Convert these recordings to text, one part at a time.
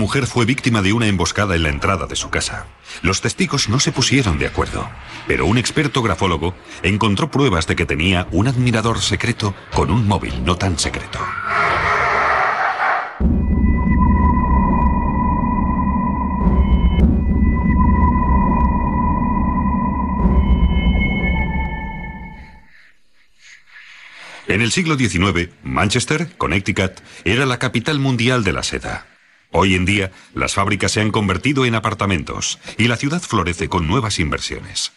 mujer fue víctima de una emboscada en la entrada de su casa. Los testigos no se pusieron de acuerdo, pero un experto grafólogo encontró pruebas de que tenía un admirador secreto con un móvil no tan secreto. En el siglo XIX, Manchester, Connecticut, era la capital mundial de la seda. Hoy en día, las fábricas se han convertido en apartamentos y la ciudad florece con nuevas inversiones.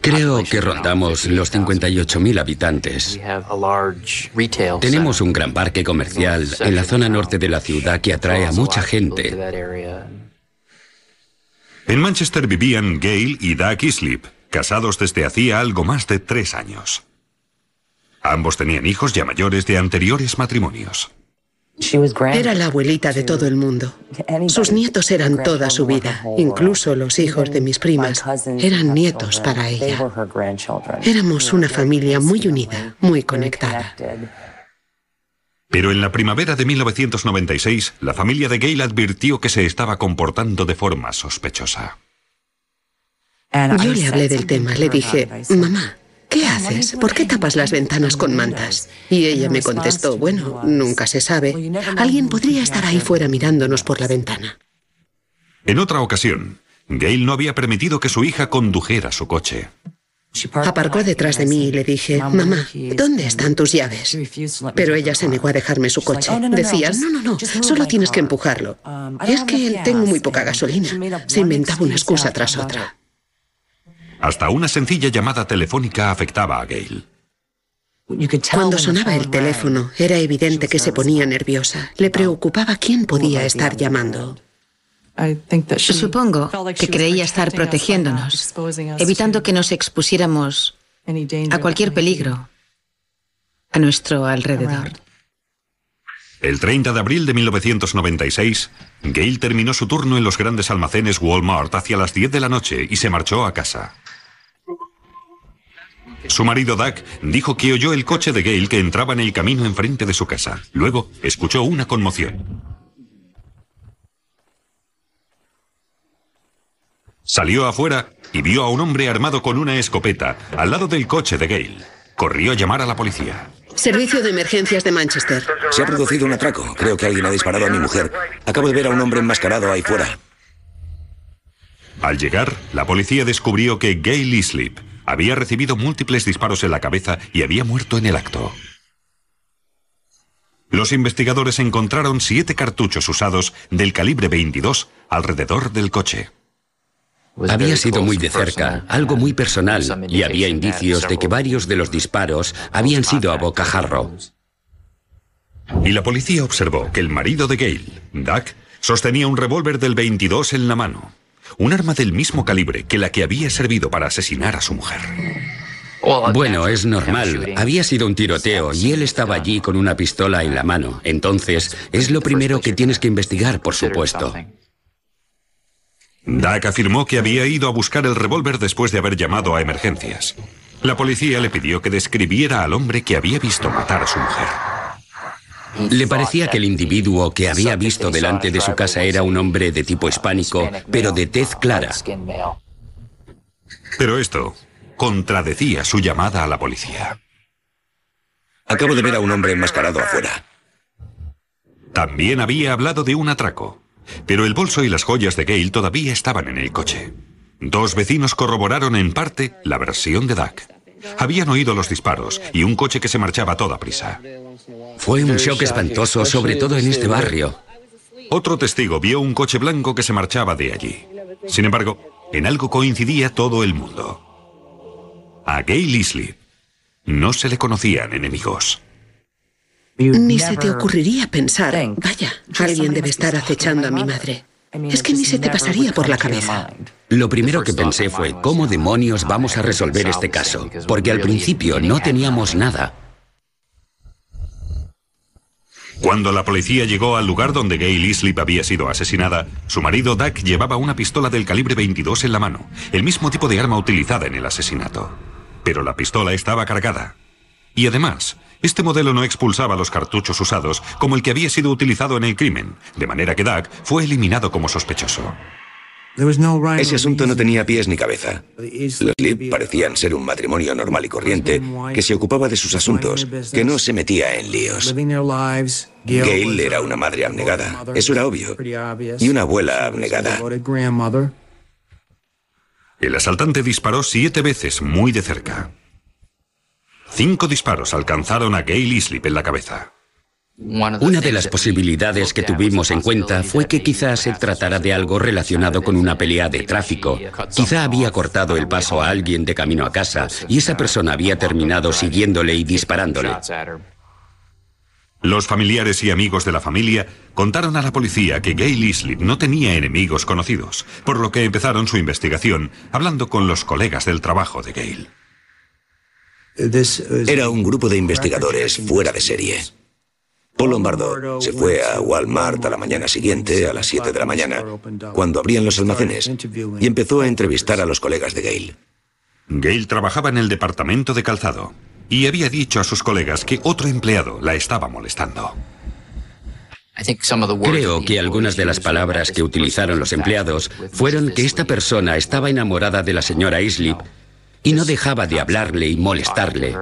Creo que rondamos los 58.000 habitantes. Tenemos un gran parque comercial en la zona norte de la ciudad que atrae a mucha gente. En Manchester vivían Gail y Doug Islip, casados desde hacía algo más de tres años. Ambos tenían hijos ya mayores de anteriores matrimonios. Era la abuelita de todo el mundo. Sus nietos eran toda su vida. Incluso los hijos de mis primas eran nietos para ella. Éramos una familia muy unida, muy conectada. Pero en la primavera de 1996, la familia de Gail advirtió que se estaba comportando de forma sospechosa. Yo le hablé del tema, le dije, mamá, ¿Qué haces? ¿Por qué tapas las ventanas con mantas? Y ella me contestó, bueno, nunca se sabe. Alguien podría estar ahí fuera mirándonos por la ventana. En otra ocasión, Gail no había permitido que su hija condujera su coche. Aparcó detrás de mí y le dije, mamá, ¿dónde están tus llaves? Pero ella se negó a dejarme su coche. Decía, no, no, no, solo tienes que empujarlo. Es que tengo muy poca gasolina. Se inventaba una excusa tras otra. Hasta una sencilla llamada telefónica afectaba a Gail. Cuando sonaba el teléfono, era evidente que se ponía nerviosa. Le preocupaba quién podía estar llamando. Supongo que creía estar protegiéndonos, evitando que nos expusiéramos a cualquier peligro a nuestro alrededor. El 30 de abril de 1996, Gail terminó su turno en los grandes almacenes Walmart hacia las 10 de la noche y se marchó a casa. Su marido Doug dijo que oyó el coche de Gail que entraba en el camino enfrente de su casa. Luego escuchó una conmoción. Salió afuera y vio a un hombre armado con una escopeta al lado del coche de Gail. Corrió a llamar a la policía. Servicio de emergencias de Manchester. Se ha producido un atraco. Creo que alguien ha disparado a mi mujer. Acabo de ver a un hombre enmascarado ahí fuera. Al llegar, la policía descubrió que Gail Islip había recibido múltiples disparos en la cabeza y había muerto en el acto. Los investigadores encontraron siete cartuchos usados del calibre 22 alrededor del coche. Había sido muy de cerca, algo muy personal, y había indicios de que varios de los disparos habían sido a bocajarro. Y la policía observó que el marido de Gail, Doug, sostenía un revólver del 22 en la mano, un arma del mismo calibre que la que había servido para asesinar a su mujer. Bueno, es normal. Había sido un tiroteo y él estaba allí con una pistola en la mano. Entonces, es lo primero que tienes que investigar, por supuesto. Doug afirmó que había ido a buscar el revólver después de haber llamado a emergencias. La policía le pidió que describiera al hombre que había visto matar a su mujer. Le parecía que el individuo que había visto delante de su casa era un hombre de tipo hispánico, pero de tez clara. Pero esto contradecía su llamada a la policía. Acabo de ver a un hombre enmascarado afuera. También había hablado de un atraco. Pero el bolso y las joyas de Gail todavía estaban en el coche. Dos vecinos corroboraron en parte la versión de Doug. Habían oído los disparos y un coche que se marchaba a toda prisa. Fue un shock espantoso, sobre todo en este barrio. Otro testigo vio un coche blanco que se marchaba de allí. Sin embargo, en algo coincidía todo el mundo. A Gail Isley no se le conocían enemigos. Ni se te ocurriría pensar, vaya, alguien debe estar acechando a mi madre. Es que ni se te pasaría por la cabeza. Lo primero que pensé fue, ¿cómo demonios vamos a resolver este caso? Porque al principio no teníamos nada. Cuando la policía llegó al lugar donde Gail Islip había sido asesinada, su marido Doug llevaba una pistola del calibre 22 en la mano, el mismo tipo de arma utilizada en el asesinato. Pero la pistola estaba cargada. Y además, Este modelo no expulsaba los cartuchos usados como el que había sido utilizado en el crimen, de manera que Doug fue eliminado como sospechoso. Ese asunto no tenía pies ni cabeza. Los Lip parecían ser un matrimonio normal y corriente que se ocupaba de sus asuntos, que no se metía en líos. Gail era una madre abnegada, eso era obvio, y una abuela abnegada. El asaltante disparó siete veces muy de cerca. Cinco disparos alcanzaron a Gail Islip en la cabeza. Una de las posibilidades que tuvimos en cuenta fue que quizás se tratara de algo relacionado con una pelea de tráfico. Quizá había cortado el paso a alguien de camino a casa y esa persona había terminado siguiéndole y disparándole. Los familiares y amigos de la familia contaron a la policía que Gail Islip no tenía enemigos conocidos, por lo que empezaron su investigación hablando con los colegas del trabajo de Gail. Era un grupo de investigadores fuera de serie. Paul Lombardo se fue a Walmart a la mañana siguiente, a las 7 de la mañana, cuando abrían los almacenes, y empezó a entrevistar a los colegas de Gail. Gail trabajaba en el departamento de calzado y había dicho a sus colegas que otro empleado la estaba molestando. Creo que algunas de las palabras que utilizaron los empleados fueron que esta persona estaba enamorada de la señora Islip y no dejaba de hablarle y molestarle.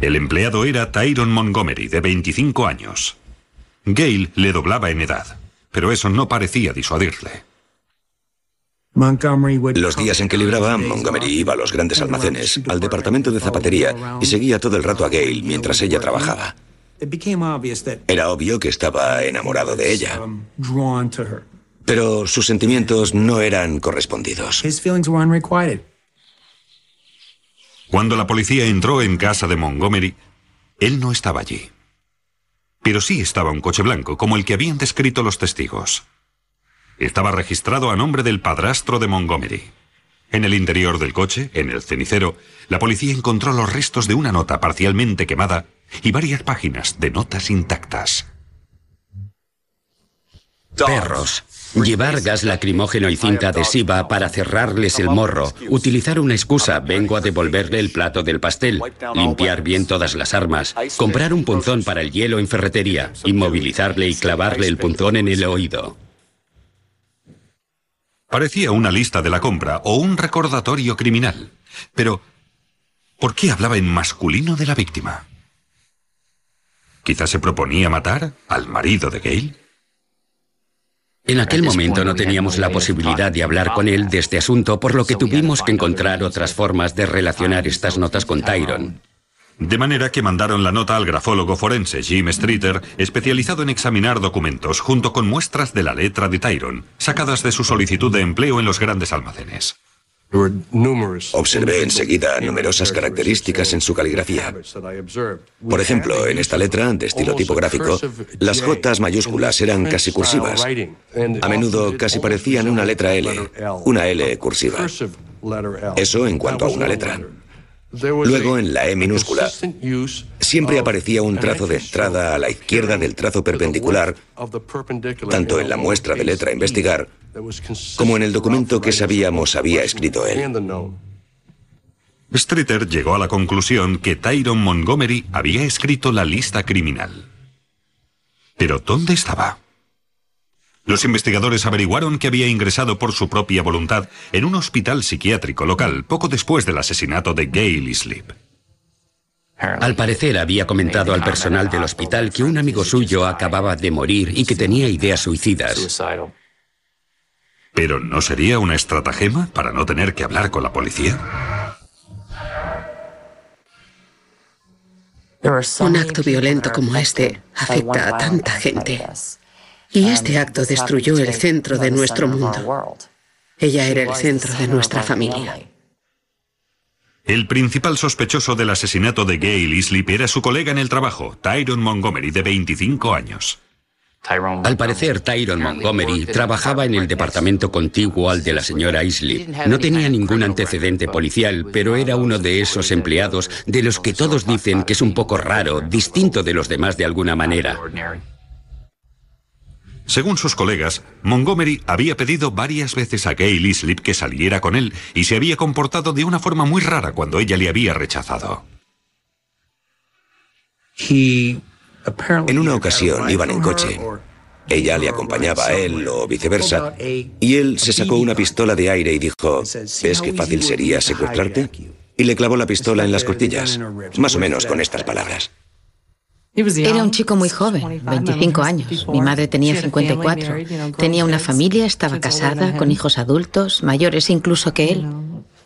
El empleado era Tyron Montgomery, de 25 años. Gail le doblaba en edad, pero eso no parecía disuadirle. Los días en que libraba, Montgomery iba a los grandes almacenes, al departamento de zapatería, y seguía todo el rato a Gail mientras ella trabajaba. Era obvio que estaba enamorado de ella. Pero sus sentimientos no eran correspondidos. Cuando la policía entró en casa de Montgomery, él no estaba allí. Pero sí estaba un coche blanco, como el que habían descrito los testigos. Estaba registrado a nombre del padrastro de Montgomery. En el interior del coche, en el cenicero, la policía encontró los restos de una nota parcialmente quemada y varias páginas de notas intactas. Perros. Llevar gas lacrimógeno y cinta adhesiva para cerrarles el morro. Utilizar una excusa, vengo a devolverle el plato del pastel. Limpiar bien todas las armas. Comprar un punzón para el hielo en ferretería. Inmovilizarle y clavarle el punzón en el oído. Parecía una lista de la compra o un recordatorio criminal. Pero, ¿por qué hablaba en masculino de la víctima? ¿Quizás se proponía matar al marido de Gail? En aquel momento no teníamos la posibilidad de hablar con él de este asunto, por lo que tuvimos que encontrar otras formas de relacionar estas notas con Tyron. De manera que mandaron la nota al grafólogo forense Jim Streeter, especializado en examinar documentos junto con muestras de la letra de Tyron, sacadas de su solicitud de empleo en los grandes almacenes. Observé enseguida numerosas características en su caligrafía. Por ejemplo, en esta letra, de estilo tipográfico, las J mayúsculas eran casi cursivas. A menudo casi parecían una letra L, una L cursiva. Eso en cuanto a una letra. Luego, en la E minúscula, siempre aparecía un trazo de entrada a la izquierda del trazo perpendicular, tanto en la muestra de letra a investigar como en el documento que sabíamos había escrito él. Streeter llegó a la conclusión que Tyron Montgomery había escrito la lista criminal. Pero ¿dónde estaba? Los investigadores averiguaron que había ingresado por su propia voluntad en un hospital psiquiátrico local poco después del asesinato de Gail Sleep. Al parecer había comentado al personal del hospital que un amigo suyo acababa de morir y que tenía ideas suicidas. ¿Pero no sería una estratagema para no tener que hablar con la policía? Un acto violento como este afecta a tanta gente. Y este acto destruyó el centro de nuestro mundo. Ella era el centro de nuestra familia. El principal sospechoso del asesinato de Gail Islip era su colega en el trabajo, Tyron Montgomery, de 25 años. Al parecer, Tyron Montgomery trabajaba en el departamento contiguo al de la señora Islip. No tenía ningún antecedente policial, pero era uno de esos empleados de los que todos dicen que es un poco raro, distinto de los demás de alguna manera. Según sus colegas, Montgomery había pedido varias veces a Gail Islip que saliera con él y se había comportado de una forma muy rara cuando ella le había rechazado. En una ocasión iban en coche. Ella le acompañaba a él o viceversa, y él se sacó una pistola de aire y dijo, ¿ves qué fácil sería secuestrarte? Y le clavó la pistola en las costillas, más o menos con estas palabras. Era un chico muy joven, 25 años. Mi madre tenía 54. Tenía una familia, estaba casada, con hijos adultos, mayores incluso que él.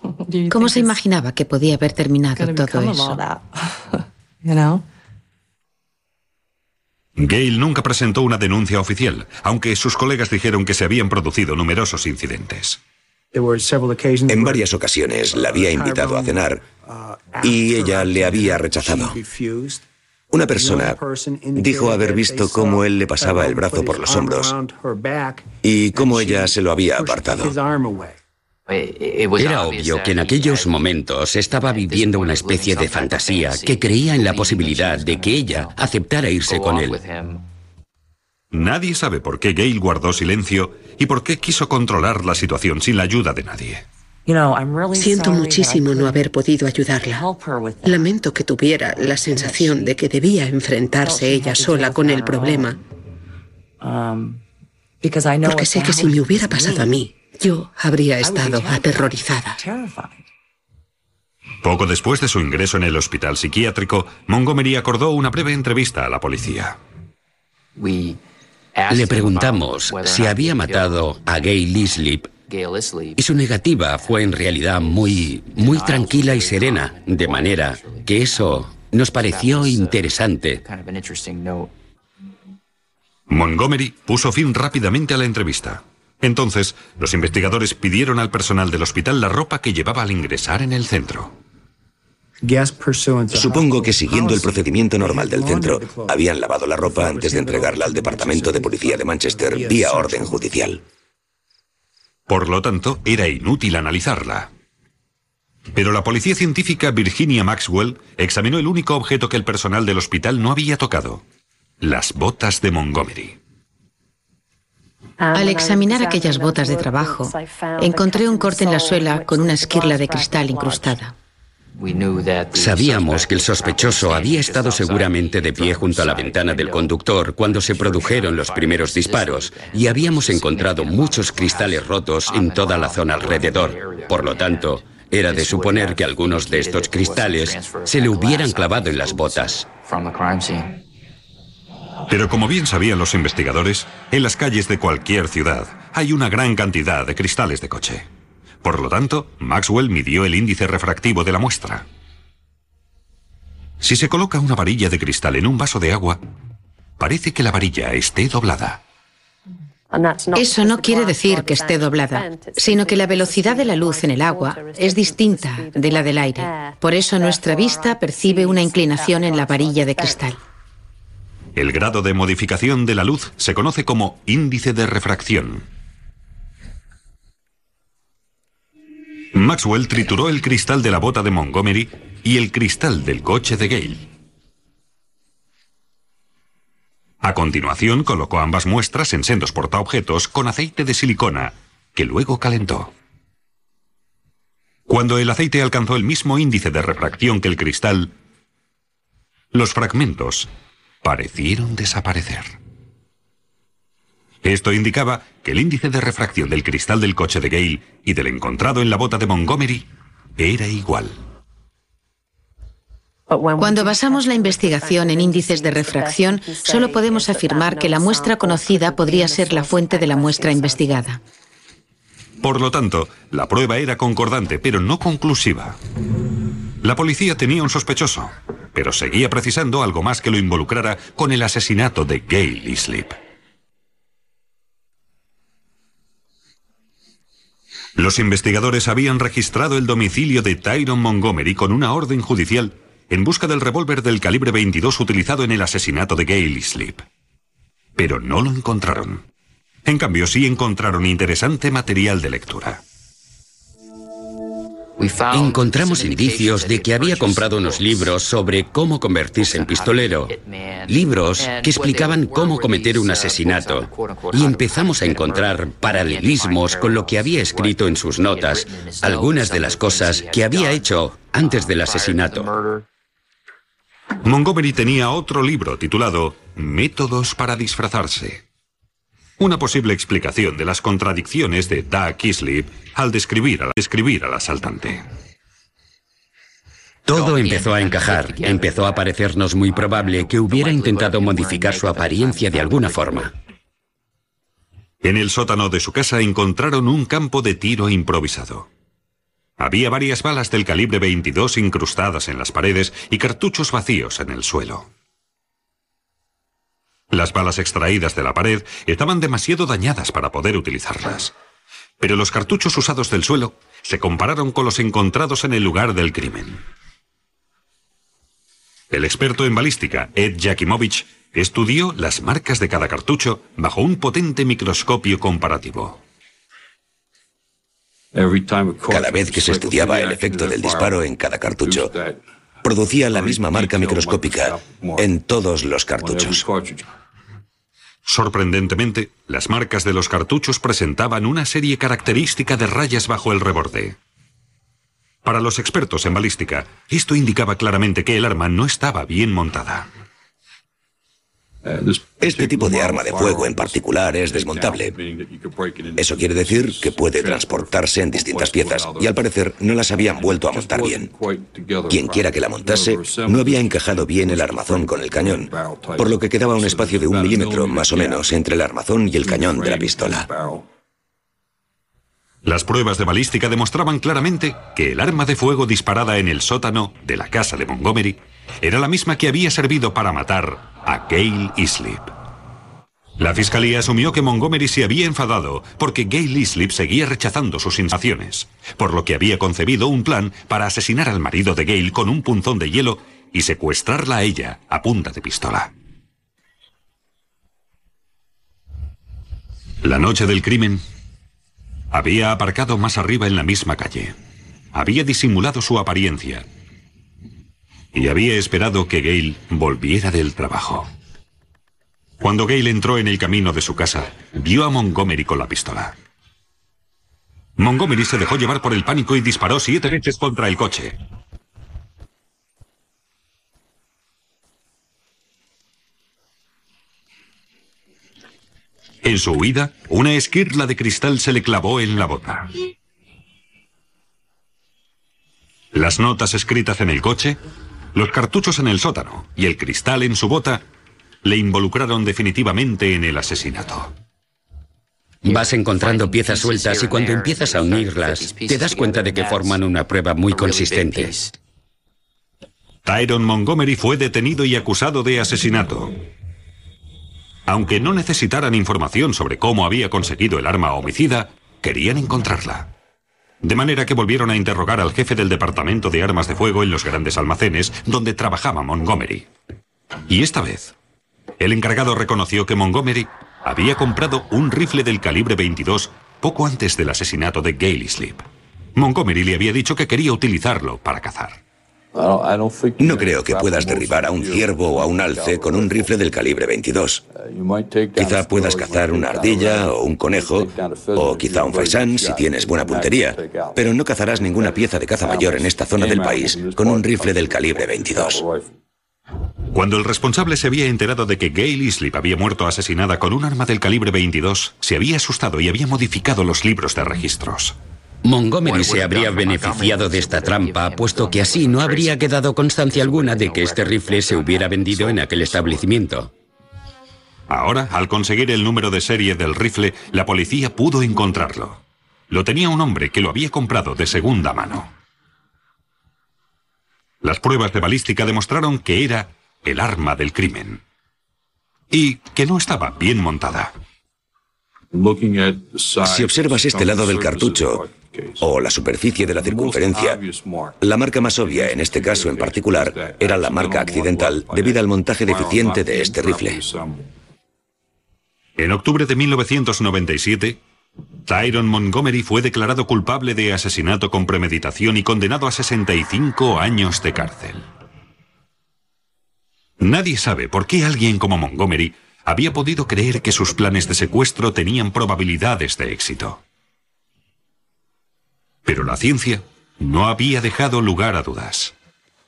¿Cómo se imaginaba que podía haber terminado todo eso? Gail nunca presentó una denuncia oficial, aunque sus colegas dijeron que se habían producido numerosos incidentes. En varias ocasiones la había invitado a cenar y ella le había rechazado. Una persona dijo haber visto cómo él le pasaba el brazo por los hombros y cómo ella se lo había apartado. Era obvio que en aquellos momentos estaba viviendo una especie de fantasía que creía en la posibilidad de que ella aceptara irse con él. Nadie sabe por qué Gail guardó silencio y por qué quiso controlar la situación sin la ayuda de nadie. Siento muchísimo no haber podido ayudarla. Lamento que tuviera la sensación de que debía enfrentarse ella sola con el problema. Um, Porque sé que si me hubiera pasado a mí, yo habría estado aterrorizada. Poco después de su ingreso en el hospital psiquiátrico, Montgomery acordó una breve entrevista a la policía. Le preguntamos si había matado a Gay Lislip y su negativa fue en realidad muy, muy tranquila y serena, de manera que eso nos pareció interesante. Montgomery puso fin rápidamente a la entrevista. Entonces, los investigadores pidieron al personal del hospital la ropa que llevaba al ingresar en el centro. Supongo que siguiendo el procedimiento normal del centro, habían lavado la ropa antes de entregarla al Departamento de Policía de Manchester vía orden judicial. Por lo tanto, era inútil analizarla. Pero la policía científica Virginia Maxwell examinó el único objeto que el personal del hospital no había tocado, las botas de Montgomery. Al examinar aquellas botas de trabajo, encontré un corte en la suela con una esquirla de cristal incrustada. Sabíamos que el sospechoso había estado seguramente de pie junto a la ventana del conductor cuando se produjeron los primeros disparos y habíamos encontrado muchos cristales rotos en toda la zona alrededor. Por lo tanto, era de suponer que algunos de estos cristales se le hubieran clavado en las botas. Pero como bien sabían los investigadores, en las calles de cualquier ciudad hay una gran cantidad de cristales de coche. Por lo tanto, Maxwell midió el índice refractivo de la muestra. Si se coloca una varilla de cristal en un vaso de agua, parece que la varilla esté doblada. Eso no quiere decir que esté doblada, sino que la velocidad de la luz en el agua es distinta de la del aire. Por eso nuestra vista percibe una inclinación en la varilla de cristal. El grado de modificación de la luz se conoce como índice de refracción. Maxwell trituró el cristal de la bota de Montgomery y el cristal del coche de Gale. A continuación colocó ambas muestras en sendos portaobjetos con aceite de silicona, que luego calentó. Cuando el aceite alcanzó el mismo índice de refracción que el cristal, los fragmentos parecieron desaparecer. Esto indicaba que el índice de refracción del cristal del coche de Gale y del encontrado en la bota de Montgomery era igual. Cuando basamos la investigación en índices de refracción, solo podemos afirmar que la muestra conocida podría ser la fuente de la muestra investigada. Por lo tanto, la prueba era concordante, pero no conclusiva. La policía tenía un sospechoso, pero seguía precisando algo más que lo involucrara con el asesinato de Gail Islip. Los investigadores habían registrado el domicilio de Tyron Montgomery con una orden judicial en busca del revólver del calibre 22 utilizado en el asesinato de Gail Sleep. Pero no lo encontraron. En cambio, sí encontraron interesante material de lectura. Encontramos indicios de que había comprado unos libros sobre cómo convertirse en pistolero, libros que explicaban cómo cometer un asesinato, y empezamos a encontrar paralelismos con lo que había escrito en sus notas, algunas de las cosas que había hecho antes del asesinato. Montgomery tenía otro libro titulado Métodos para disfrazarse. Una posible explicación de las contradicciones de Doug Islip al describir, al describir al asaltante. Todo empezó a encajar, empezó a parecernos muy probable que hubiera intentado modificar su apariencia de alguna forma. En el sótano de su casa encontraron un campo de tiro improvisado. Había varias balas del calibre 22 incrustadas en las paredes y cartuchos vacíos en el suelo. Las balas extraídas de la pared estaban demasiado dañadas para poder utilizarlas. Pero los cartuchos usados del suelo se compararon con los encontrados en el lugar del crimen. El experto en balística, Ed Jakimovich, estudió las marcas de cada cartucho bajo un potente microscopio comparativo. Cada vez que se estudiaba el efecto del disparo en cada cartucho, producía la misma marca microscópica en todos los cartuchos. Sorprendentemente, las marcas de los cartuchos presentaban una serie característica de rayas bajo el reborde. Para los expertos en balística, esto indicaba claramente que el arma no estaba bien montada. Este tipo de arma de fuego en particular es desmontable. Eso quiere decir que puede transportarse en distintas piezas y al parecer no las habían vuelto a montar bien. Quien quiera que la montase no había encajado bien el armazón con el cañón, por lo que quedaba un espacio de un milímetro más o menos entre el armazón y el cañón de la pistola. Las pruebas de balística demostraban claramente que el arma de fuego disparada en el sótano de la casa de Montgomery era la misma que había servido para matar a Gail Islip. La fiscalía asumió que Montgomery se había enfadado porque Gail Islip seguía rechazando sus insinuaciones, por lo que había concebido un plan para asesinar al marido de Gail con un punzón de hielo y secuestrarla a ella a punta de pistola. La noche del crimen, había aparcado más arriba en la misma calle. Había disimulado su apariencia y había esperado que Gail volviera del trabajo. Cuando Gail entró en el camino de su casa, vio a Montgomery con la pistola. Montgomery se dejó llevar por el pánico y disparó siete veces contra el coche. En su huida, una esquirla de cristal se le clavó en la boca. Las notas escritas en el coche los cartuchos en el sótano y el cristal en su bota le involucraron definitivamente en el asesinato. Vas encontrando piezas sueltas y cuando empiezas a unirlas, te das cuenta de que forman una prueba muy consistente. Tyron Montgomery fue detenido y acusado de asesinato. Aunque no necesitaran información sobre cómo había conseguido el arma homicida, querían encontrarla. De manera que volvieron a interrogar al jefe del departamento de armas de fuego en los grandes almacenes donde trabajaba Montgomery. Y esta vez, el encargado reconoció que Montgomery había comprado un rifle del calibre 22 poco antes del asesinato de Gailey Sleep. Montgomery le había dicho que quería utilizarlo para cazar. No creo que puedas derribar a un ciervo o a un alce con un rifle del calibre 22. Quizá puedas cazar una ardilla o un conejo, o quizá un faisán si tienes buena puntería, pero no cazarás ninguna pieza de caza mayor en esta zona del país con un rifle del calibre 22. Cuando el responsable se había enterado de que Gail Islip había muerto asesinada con un arma del calibre 22, se había asustado y había modificado los libros de registros. Montgomery se habría beneficiado de esta trampa, puesto que así no habría quedado constancia alguna de que este rifle se hubiera vendido en aquel establecimiento. Ahora, al conseguir el número de serie del rifle, la policía pudo encontrarlo. Lo tenía un hombre que lo había comprado de segunda mano. Las pruebas de balística demostraron que era el arma del crimen. Y que no estaba bien montada. Si observas este lado del cartucho, o la superficie de la circunferencia, la marca más obvia en este caso en particular era la marca accidental debido al montaje deficiente de este rifle. En octubre de 1997, Tyron Montgomery fue declarado culpable de asesinato con premeditación y condenado a 65 años de cárcel. Nadie sabe por qué alguien como Montgomery había podido creer que sus planes de secuestro tenían probabilidades de éxito. Pero la ciencia no había dejado lugar a dudas.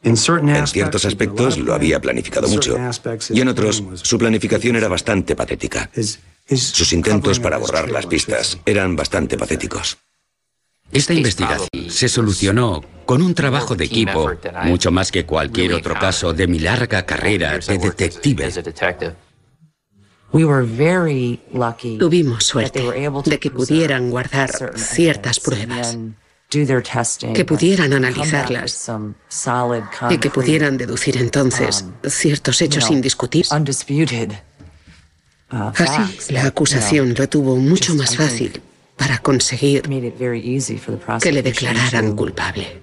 En ciertos aspectos lo había planificado mucho y en otros su planificación era bastante patética. Sus intentos para borrar las pistas eran bastante patéticos. Esta investigación se solucionó con un trabajo de equipo mucho más que cualquier otro caso de mi larga carrera de detective. Tuvimos suerte de que pudieran guardar ciertas pruebas, que pudieran analizarlas y que pudieran deducir entonces ciertos hechos indiscutibles. Así, la acusación lo tuvo mucho más fácil para conseguir que le declararan culpable.